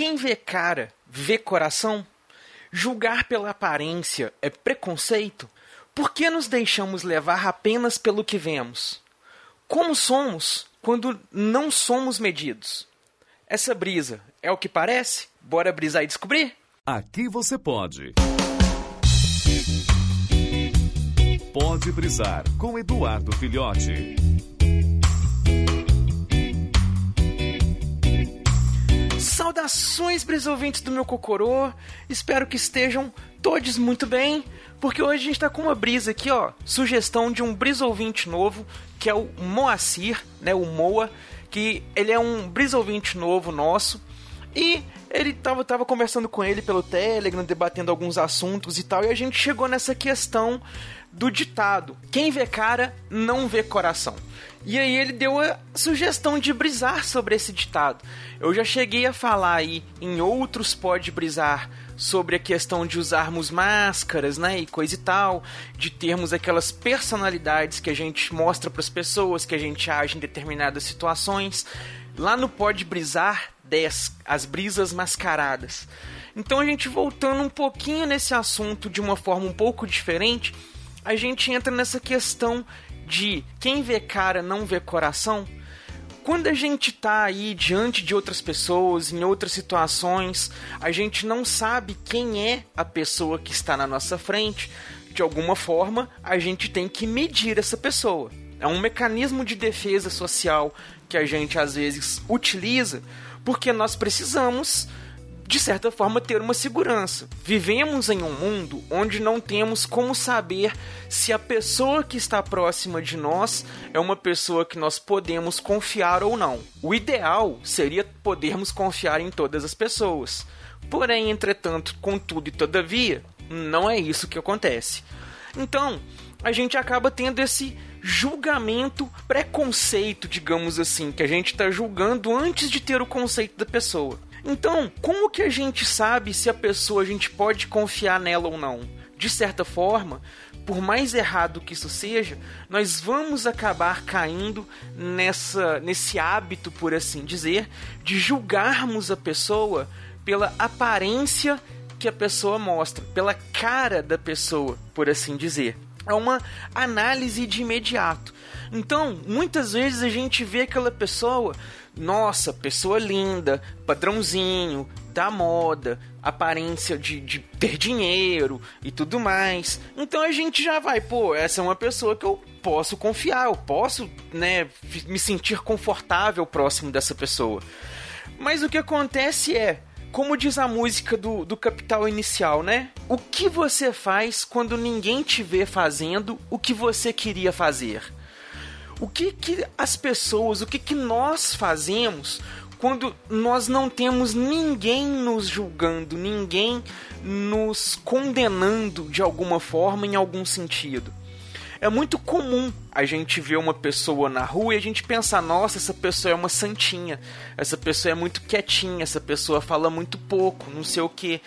Quem vê cara, vê coração? Julgar pela aparência é preconceito? Por que nos deixamos levar apenas pelo que vemos? Como somos quando não somos medidos? Essa brisa é o que parece? Bora brisar e descobrir? Aqui você pode. Pode brisar com Eduardo Filhote. Saudações, brisouvintes do meu Cocorô. Espero que estejam todos muito bem, porque hoje a gente tá com uma brisa aqui, ó. Sugestão de um brisouvinte novo, que é o Moacir, né? O Moa, que ele é um brisouvinte novo nosso. E ele tava, tava conversando com ele pelo Telegram, debatendo alguns assuntos e tal, e a gente chegou nessa questão do ditado: quem vê cara não vê coração. E aí ele deu a sugestão de brisar sobre esse ditado. Eu já cheguei a falar aí em outros pode brisar sobre a questão de usarmos máscaras, né, e coisa e tal, de termos aquelas personalidades que a gente mostra para as pessoas, que a gente age em determinadas situações. Lá no Pode Brisar 10, as brisas mascaradas. Então a gente voltando um pouquinho nesse assunto de uma forma um pouco diferente, a gente entra nessa questão de quem vê cara não vê coração. Quando a gente tá aí diante de outras pessoas, em outras situações, a gente não sabe quem é a pessoa que está na nossa frente. De alguma forma, a gente tem que medir essa pessoa. É um mecanismo de defesa social que a gente às vezes utiliza porque nós precisamos de certa forma, ter uma segurança. Vivemos em um mundo onde não temos como saber se a pessoa que está próxima de nós é uma pessoa que nós podemos confiar ou não. O ideal seria podermos confiar em todas as pessoas. Porém, entretanto, contudo e todavia, não é isso que acontece. Então, a gente acaba tendo esse julgamento, preconceito, digamos assim, que a gente está julgando antes de ter o conceito da pessoa. Então, como que a gente sabe se a pessoa a gente pode confiar nela ou não? De certa forma, por mais errado que isso seja, nós vamos acabar caindo nessa nesse hábito, por assim dizer, de julgarmos a pessoa pela aparência que a pessoa mostra, pela cara da pessoa, por assim dizer. É uma análise de imediato. Então, muitas vezes a gente vê aquela pessoa nossa, pessoa linda, padrãozinho, da moda, aparência de, de ter dinheiro e tudo mais. Então a gente já vai, pô, essa é uma pessoa que eu posso confiar, eu posso, né, me sentir confortável próximo dessa pessoa. Mas o que acontece é, como diz a música do, do Capital Inicial, né? O que você faz quando ninguém te vê fazendo o que você queria fazer? o que, que as pessoas, o que, que nós fazemos quando nós não temos ninguém nos julgando, ninguém nos condenando de alguma forma, em algum sentido. É muito comum a gente ver uma pessoa na rua e a gente pensar: nossa, essa pessoa é uma santinha, essa pessoa é muito quietinha, essa pessoa fala muito pouco, não sei o que.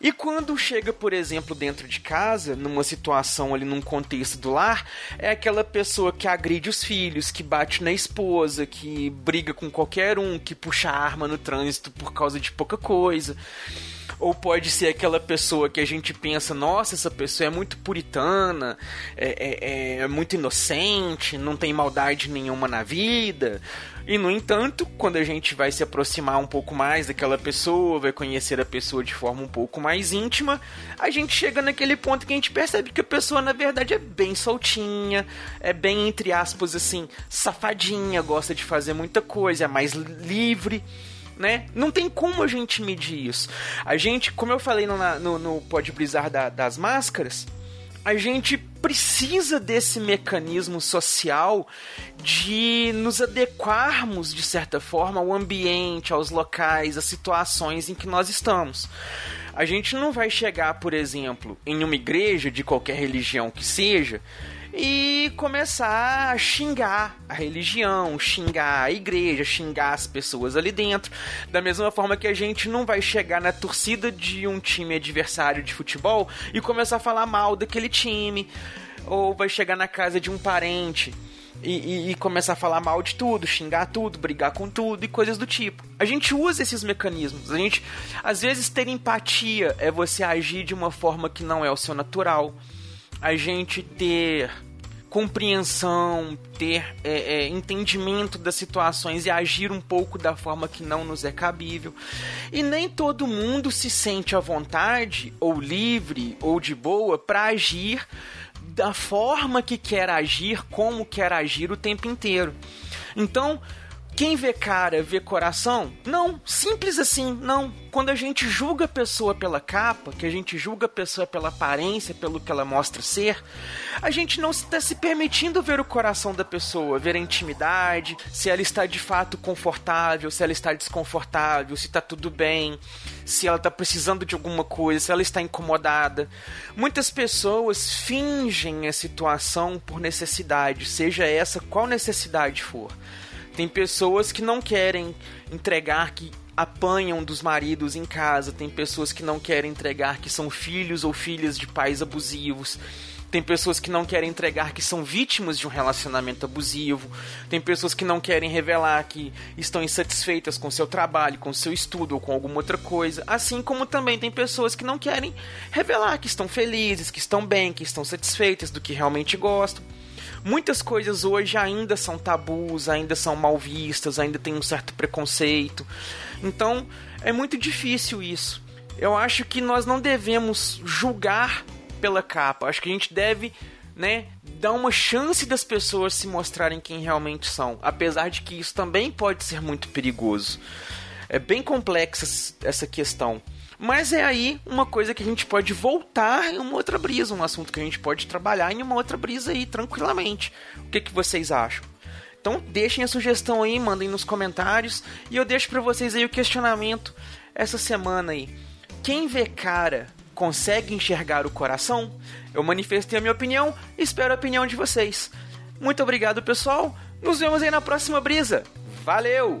E quando chega, por exemplo, dentro de casa, numa situação ali, num contexto do lar, é aquela pessoa que agride os filhos, que bate na esposa, que briga com qualquer um, que puxa arma no trânsito por causa de pouca coisa ou pode ser aquela pessoa que a gente pensa, nossa, essa pessoa é muito puritana, é, é, é, muito inocente, não tem maldade nenhuma na vida. E no entanto, quando a gente vai se aproximar um pouco mais daquela pessoa, vai conhecer a pessoa de forma um pouco mais íntima, a gente chega naquele ponto que a gente percebe que a pessoa na verdade é bem soltinha, é bem entre aspas assim, safadinha, gosta de fazer muita coisa, é mais livre né? Não tem como a gente medir isso. A gente, como eu falei no, no, no Pode Brisar da, das máscaras, a gente precisa desse mecanismo social de nos adequarmos, de certa forma, ao ambiente, aos locais, às situações em que nós estamos. A gente não vai chegar, por exemplo, em uma igreja de qualquer religião que seja e começar a xingar a religião, xingar a igreja, xingar as pessoas ali dentro. Da mesma forma que a gente não vai chegar na torcida de um time adversário de futebol e começar a falar mal daquele time, ou vai chegar na casa de um parente e, e, e, começar a falar mal de tudo, xingar tudo, brigar com tudo e coisas do tipo. A gente usa esses mecanismos. A gente, às vezes, ter empatia é você agir de uma forma que não é o seu natural. A gente ter compreensão, ter é, é, entendimento das situações e agir um pouco da forma que não nos é cabível. E nem todo mundo se sente à vontade, ou livre, ou de boa para agir da forma que quer agir, como quer agir o tempo inteiro. Então, quem vê cara vê coração? Não, simples assim, não. Quando a gente julga a pessoa pela capa, que a gente julga a pessoa pela aparência, pelo que ela mostra ser, a gente não está se permitindo ver o coração da pessoa, ver a intimidade, se ela está de fato confortável, se ela está desconfortável, se está tudo bem, se ela está precisando de alguma coisa, se ela está incomodada. Muitas pessoas fingem a situação por necessidade, seja essa qual necessidade for. Tem pessoas que não querem entregar que apanham dos maridos em casa, tem pessoas que não querem entregar que são filhos ou filhas de pais abusivos. Tem pessoas que não querem entregar que são vítimas de um relacionamento abusivo. Tem pessoas que não querem revelar que estão insatisfeitas com seu trabalho, com seu estudo ou com alguma outra coisa. Assim como também tem pessoas que não querem revelar que estão felizes, que estão bem, que estão satisfeitas do que realmente gostam muitas coisas hoje ainda são tabus, ainda são mal vistas, ainda tem um certo preconceito. Então, é muito difícil isso. Eu acho que nós não devemos julgar pela capa. Acho que a gente deve, né, dar uma chance das pessoas se mostrarem quem realmente são, apesar de que isso também pode ser muito perigoso. É bem complexa essa questão. Mas é aí uma coisa que a gente pode voltar em uma outra brisa, um assunto que a gente pode trabalhar em uma outra brisa aí tranquilamente. O que, que vocês acham? Então deixem a sugestão aí, mandem nos comentários e eu deixo para vocês aí o questionamento essa semana aí. Quem vê cara consegue enxergar o coração? Eu manifestei a minha opinião espero a opinião de vocês. Muito obrigado, pessoal. Nos vemos aí na próxima brisa. Valeu!